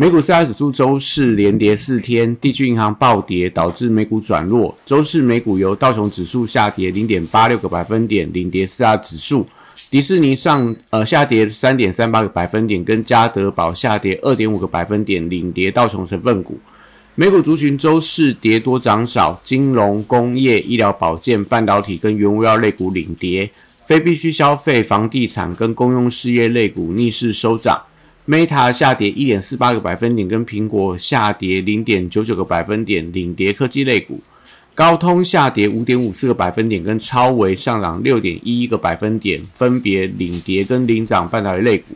美股四大指数周四连跌四天，地区银行暴跌导致美股转弱。周四美股由道琼指数下跌零点八六个百分点，领跌四大指数；迪士尼上呃下跌三点三八个百分点，跟嘉德宝下跌二点五个百分点，领跌道琼成分股。美股族群周四跌多涨少，金融、工业、医疗保健、半导体跟原物料类股领跌，非必需消费、房地产跟公用事业类股逆势收涨。Meta 下跌一点四八个百分点，跟苹果下跌零点九九个百分点，领跌科技类股。高通下跌五点五四个百分点，跟超微上涨六点一一个百分点，分别领跌跟领涨半导体类股。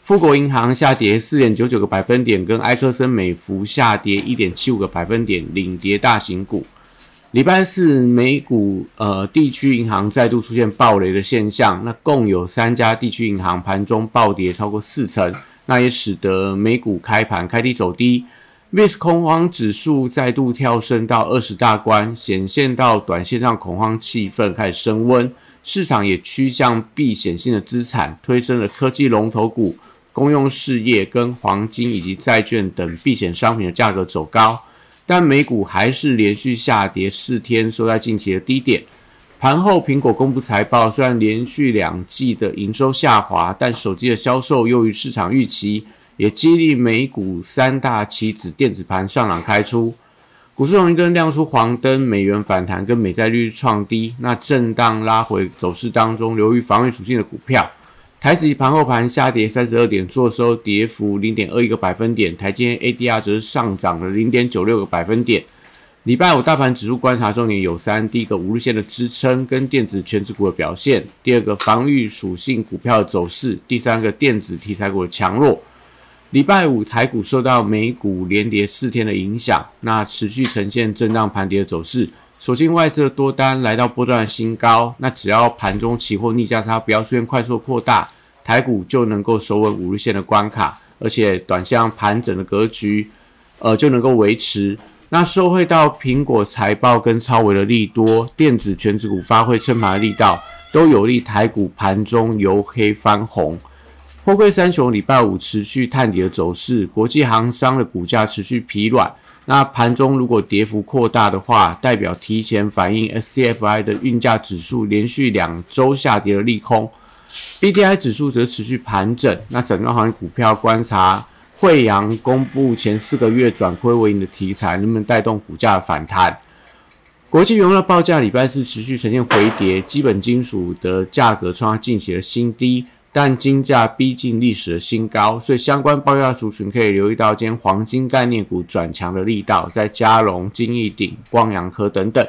富国银行下跌四点九九个百分点，跟埃克森美孚下跌一点七五个百分点，领跌大型股。礼拜四美股呃地区银行再度出现暴雷的现象，那共有三家地区银行盘中暴跌超过四成。那也使得美股开盘开低走低，VIX 恐慌指数再度跳升到二十大关，显现到短线上恐慌气氛开始升温，市场也趋向避险性的资产，推升了科技龙头股、公用事业跟黄金以及债券等避险商品的价格走高，但美股还是连续下跌四天，收在近期的低点。盘后，苹果公布财报，虽然连续两季的营收下滑，但手机的销售优于市场预期，也激励美股三大棋子电子盘上涨开出。股市红绿灯亮出黄灯，美元反弹跟美债率创低，那震荡拉回走势当中，由于防御属性的股票，台指盘后盘下跌三十二点，做收跌幅零点二一个百分点，台积 ADR 则是上涨了零点九六个百分点。礼拜五大盘指数观察重点有三：第一个五日线的支撑跟电子全指股的表现；第二个防御属性股票的走势；第三个电子题材股的强弱。礼拜五台股受到美股连跌四天的影响，那持续呈现震荡盘跌的走势。首先外资的多单来到波段的新高，那只要盘中期货逆价差不要出现快速扩大，台股就能够守稳五日线的关卡，而且短向盘整的格局，呃就能够维持。那受惠到苹果财报跟超微的利多，电子全指股发挥撑盘的力道，都有利台股盘中由黑翻红。货柜三雄礼拜五持续探底的走势，国际航商的股价持续疲软。那盘中如果跌幅扩大的话，代表提前反映 SCFI 的运价指数连续两周下跌的利空。BDI 指数则持续盘整。那整个行业股票观察。惠阳公布前四个月转亏为盈的题材，能不能带动股价的反弹？国际原料报价礼拜四持续呈现回跌，基本金属的价格创下近期的新低，但金价逼近历史的新高，所以相关报价族群可以留意到今天黄金概念股转强的力道，在嘉龙、金益鼎、光阳科等等。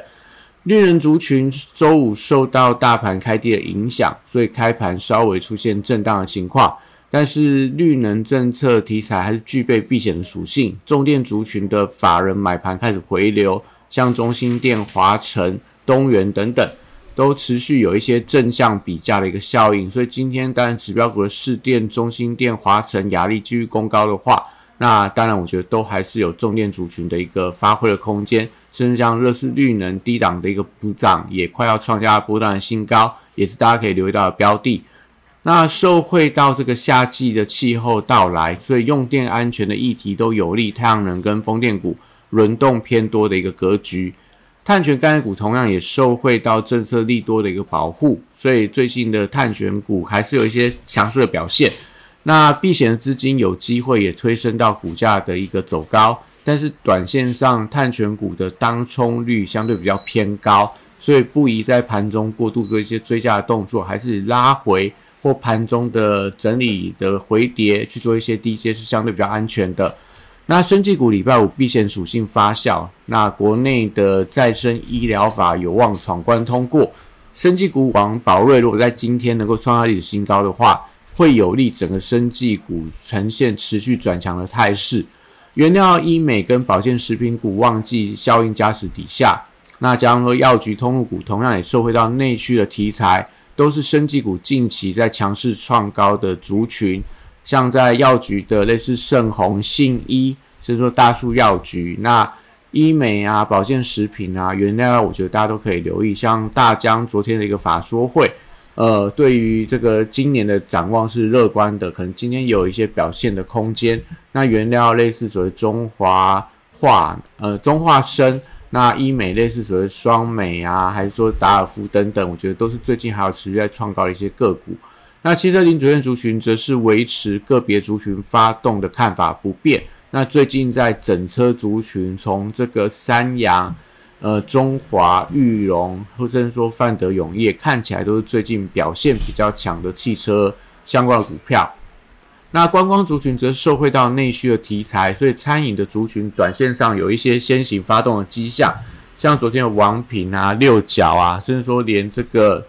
绿人族群周五受到大盘开低的影响，所以开盘稍微出现震荡的情况。但是绿能政策题材还是具备避险的属性，重电族群的法人买盘开始回流，像中心电、华晨、东元等等，都持续有一些正向比价的一个效应。所以今天当然指标股的市电、中心电、华晨、雅力继续攻高的话，那当然我觉得都还是有重电族群的一个发挥的空间，甚至像热市绿能低档的一个补涨，也快要创下波段的新高，也是大家可以留意到的标的。那受惠到这个夏季的气候到来，所以用电安全的议题都有利太阳能跟风电股轮动偏多的一个格局。碳权概念股同样也受惠到政策利多的一个保护，所以最近的碳权股还是有一些强势的表现。那避险的资金有机会也推升到股价的一个走高，但是短线上碳权股的当冲率相对比较偏高，所以不宜在盘中过度做一些追加的动作，还是拉回。或盘中的整理的回跌去做一些低阶是相对比较安全的。那生技股礼拜五避险属性发酵，那国内的再生医疗法有望闯关通过。生技股王宝瑞如果在今天能够创下历史新高的话，会有利整个生技股呈现持续转强的态势。原料医美跟保健食品股旺季效应加持底下，那加上说药局通路股同样也受惠到内需的题材，都是生技股近期在强势创高的族群。像在药局的类似盛虹、信医，甚至说大树药局，那医美啊、保健食品啊、原料，我觉得大家都可以留意。像大江昨天的一个法说会。呃，对于这个今年的展望是乐观的，可能今天有一些表现的空间。那原料类似所谓中华化，呃，中化生，那医美类似所谓双美啊，还是说达尔夫等等，我觉得都是最近还有持续在创高的一些个股。那汽车零组件族群则是维持个别族群发动的看法不变。那最近在整车族群，从这个三洋。呃，中华裕隆或者说范德永业看起来都是最近表现比较强的汽车相关的股票。那观光族群则受惠到内需的题材，所以餐饮的族群短线上有一些先行发动的迹象，像昨天的王品啊、六角啊，甚至说连这个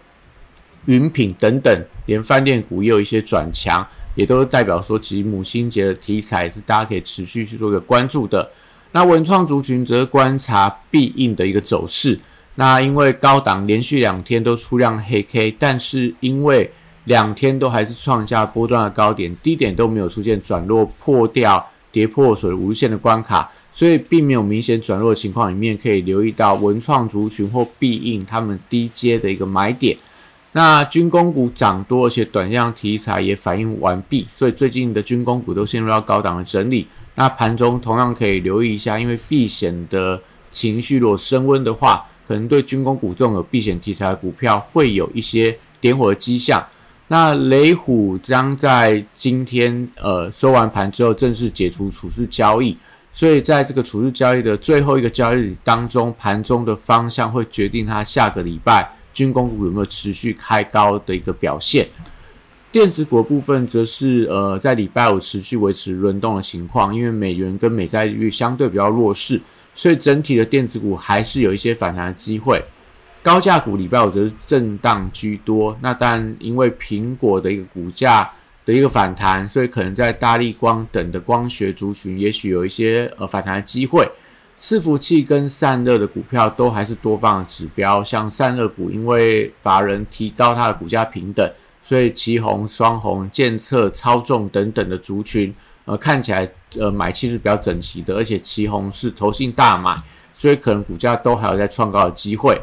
云品等等，连饭店股也有一些转强，也都代表说其实母亲节的题材是大家可以持续去做一个关注的。那文创族群则观察必应的一个走势。那因为高档连续两天都出量黑 K，但是因为两天都还是创下波段的高点，低点都没有出现转弱破掉跌破所谓无限的关卡，所以并没有明显转弱的情况里面，可以留意到文创族群或必应他们低阶的一个买点。那军工股涨多，而且短量题材也反应完毕，所以最近的军工股都陷入到高档的整理。那盘中同样可以留意一下，因为避险的情绪如果升温的话，可能对军工股这种有避险题材的股票会有一些点火的迹象。那雷虎将在今天呃收完盘之后正式解除处置交易，所以在这个处置交易的最后一个交易日当中，盘中的方向会决定它下个礼拜军工股有没有持续开高的一个表现。电子股部分则是呃在礼拜五持续维持轮动的情况，因为美元跟美债利率相对比较弱势，所以整体的电子股还是有一些反弹的机会。高价股礼拜五则是震荡居多，那当然因为苹果的一个股价的一个反弹，所以可能在大力光等的光学族群，也许有一些呃反弹的机会。伺服器跟散热的股票都还是多方的指标，像散热股，因为法人提高它的股价平等。所以，旗红、双红、建测、操纵等等的族群，呃，看起来呃买气是比较整齐的，而且旗红是投信大买，所以可能股价都还有在创高的机会。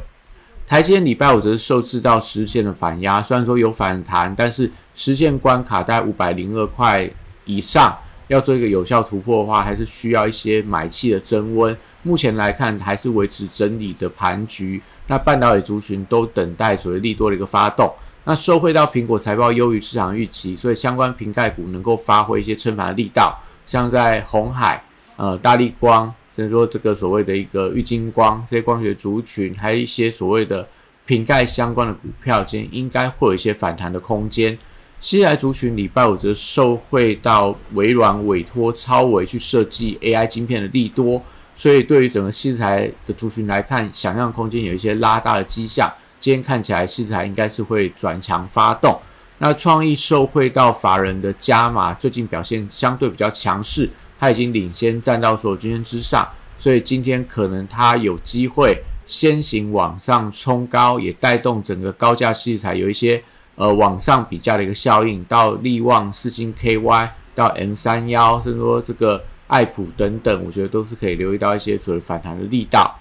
台积电礼拜五则是受制到实线的反压，虽然说有反弹，但是实线关卡在五百零二块以上，要做一个有效突破的话，还是需要一些买气的增温。目前来看，还是维持整理的盘局。那半导体族群都等待所谓利多的一个发动。那受惠到苹果财报优于市场预期，所以相关瓶盖股能够发挥一些撑盘的力道，像在红海、呃大力光，甚至说这个所谓的一个玉金光这些光学族群，还有一些所谓的瓶盖相关的股票，今天应该会有一些反弹的空间。西来族群礼拜五则受惠到微软委托超维去设计 AI 晶片的利多，所以对于整个西材的族群来看，想象空间有一些拉大的迹象。今天看起来，西材应该是会转强发动。那创意受惠到法人的加码，最近表现相对比较强势，它已经领先站到所有均线之上，所以今天可能它有机会先行往上冲高，也带动整个高价器材有一些呃往上比价的一个效应。到利旺、四星 KY 到 M 三幺，甚至说这个爱普等等，我觉得都是可以留意到一些所谓反弹的力道。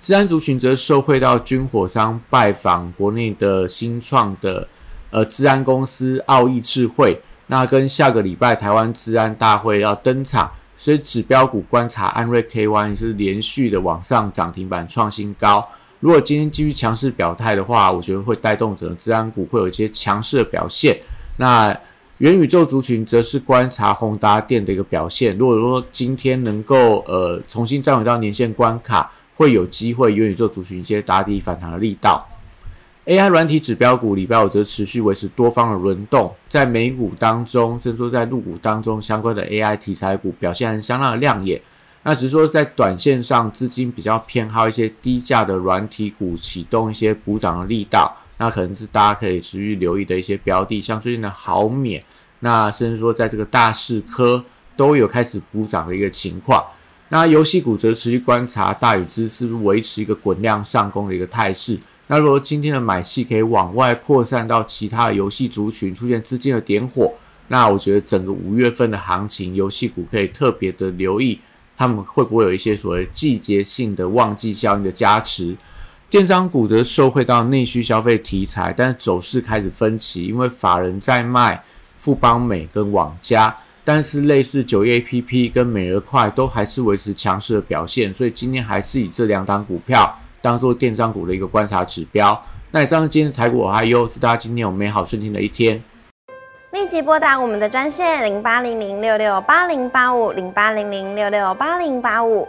治安族群则受惠到军火商拜访国内的新创的呃治安公司奥义智慧，那跟下个礼拜台湾治安大会要登场，所以指标股观察安瑞 KY 是连续的往上涨停板创新高。如果今天继续强势表态的话，我觉得会带动整个治安股会有一些强势的表现。那元宇宙族群则是观察宏达电的一个表现。如果说今天能够呃重新站稳到年线关卡。会有机会元宇宙族群一些打底反弹的力道。AI 软体指标股礼拜五则持续维持多方的轮动，在美股当中，甚至说在陆股当中，相关的 AI 题材股表现相当的亮眼。那只是说在短线上，资金比较偏好一些低价的软体股，启动一些补涨的力道。那可能是大家可以持续留意的一些标的，像最近的豪免，那甚至说在这个大市科都有开始补涨的一个情况。那游戏股则持续观察大禹资是不是维持一个滚量上攻的一个态势。那如果今天的买气可以往外扩散到其他游戏族群，出现资金的点火，那我觉得整个五月份的行情，游戏股可以特别的留意，他们会不会有一些所谓季节性的旺季效应的加持。电商股则受惠到内需消费题材，但走势开始分歧，因为法人在卖富邦美跟网家，但是类似九业 A P P 跟美而快都还是维持强势的表现，所以今天还是以这两档股票。当做电商股的一个观察指标。那以上今天的台股我还有，是大家今天有美好顺心的一天。立即拨打我们的专线零八零零六六八零八五零八零零六六八零八五。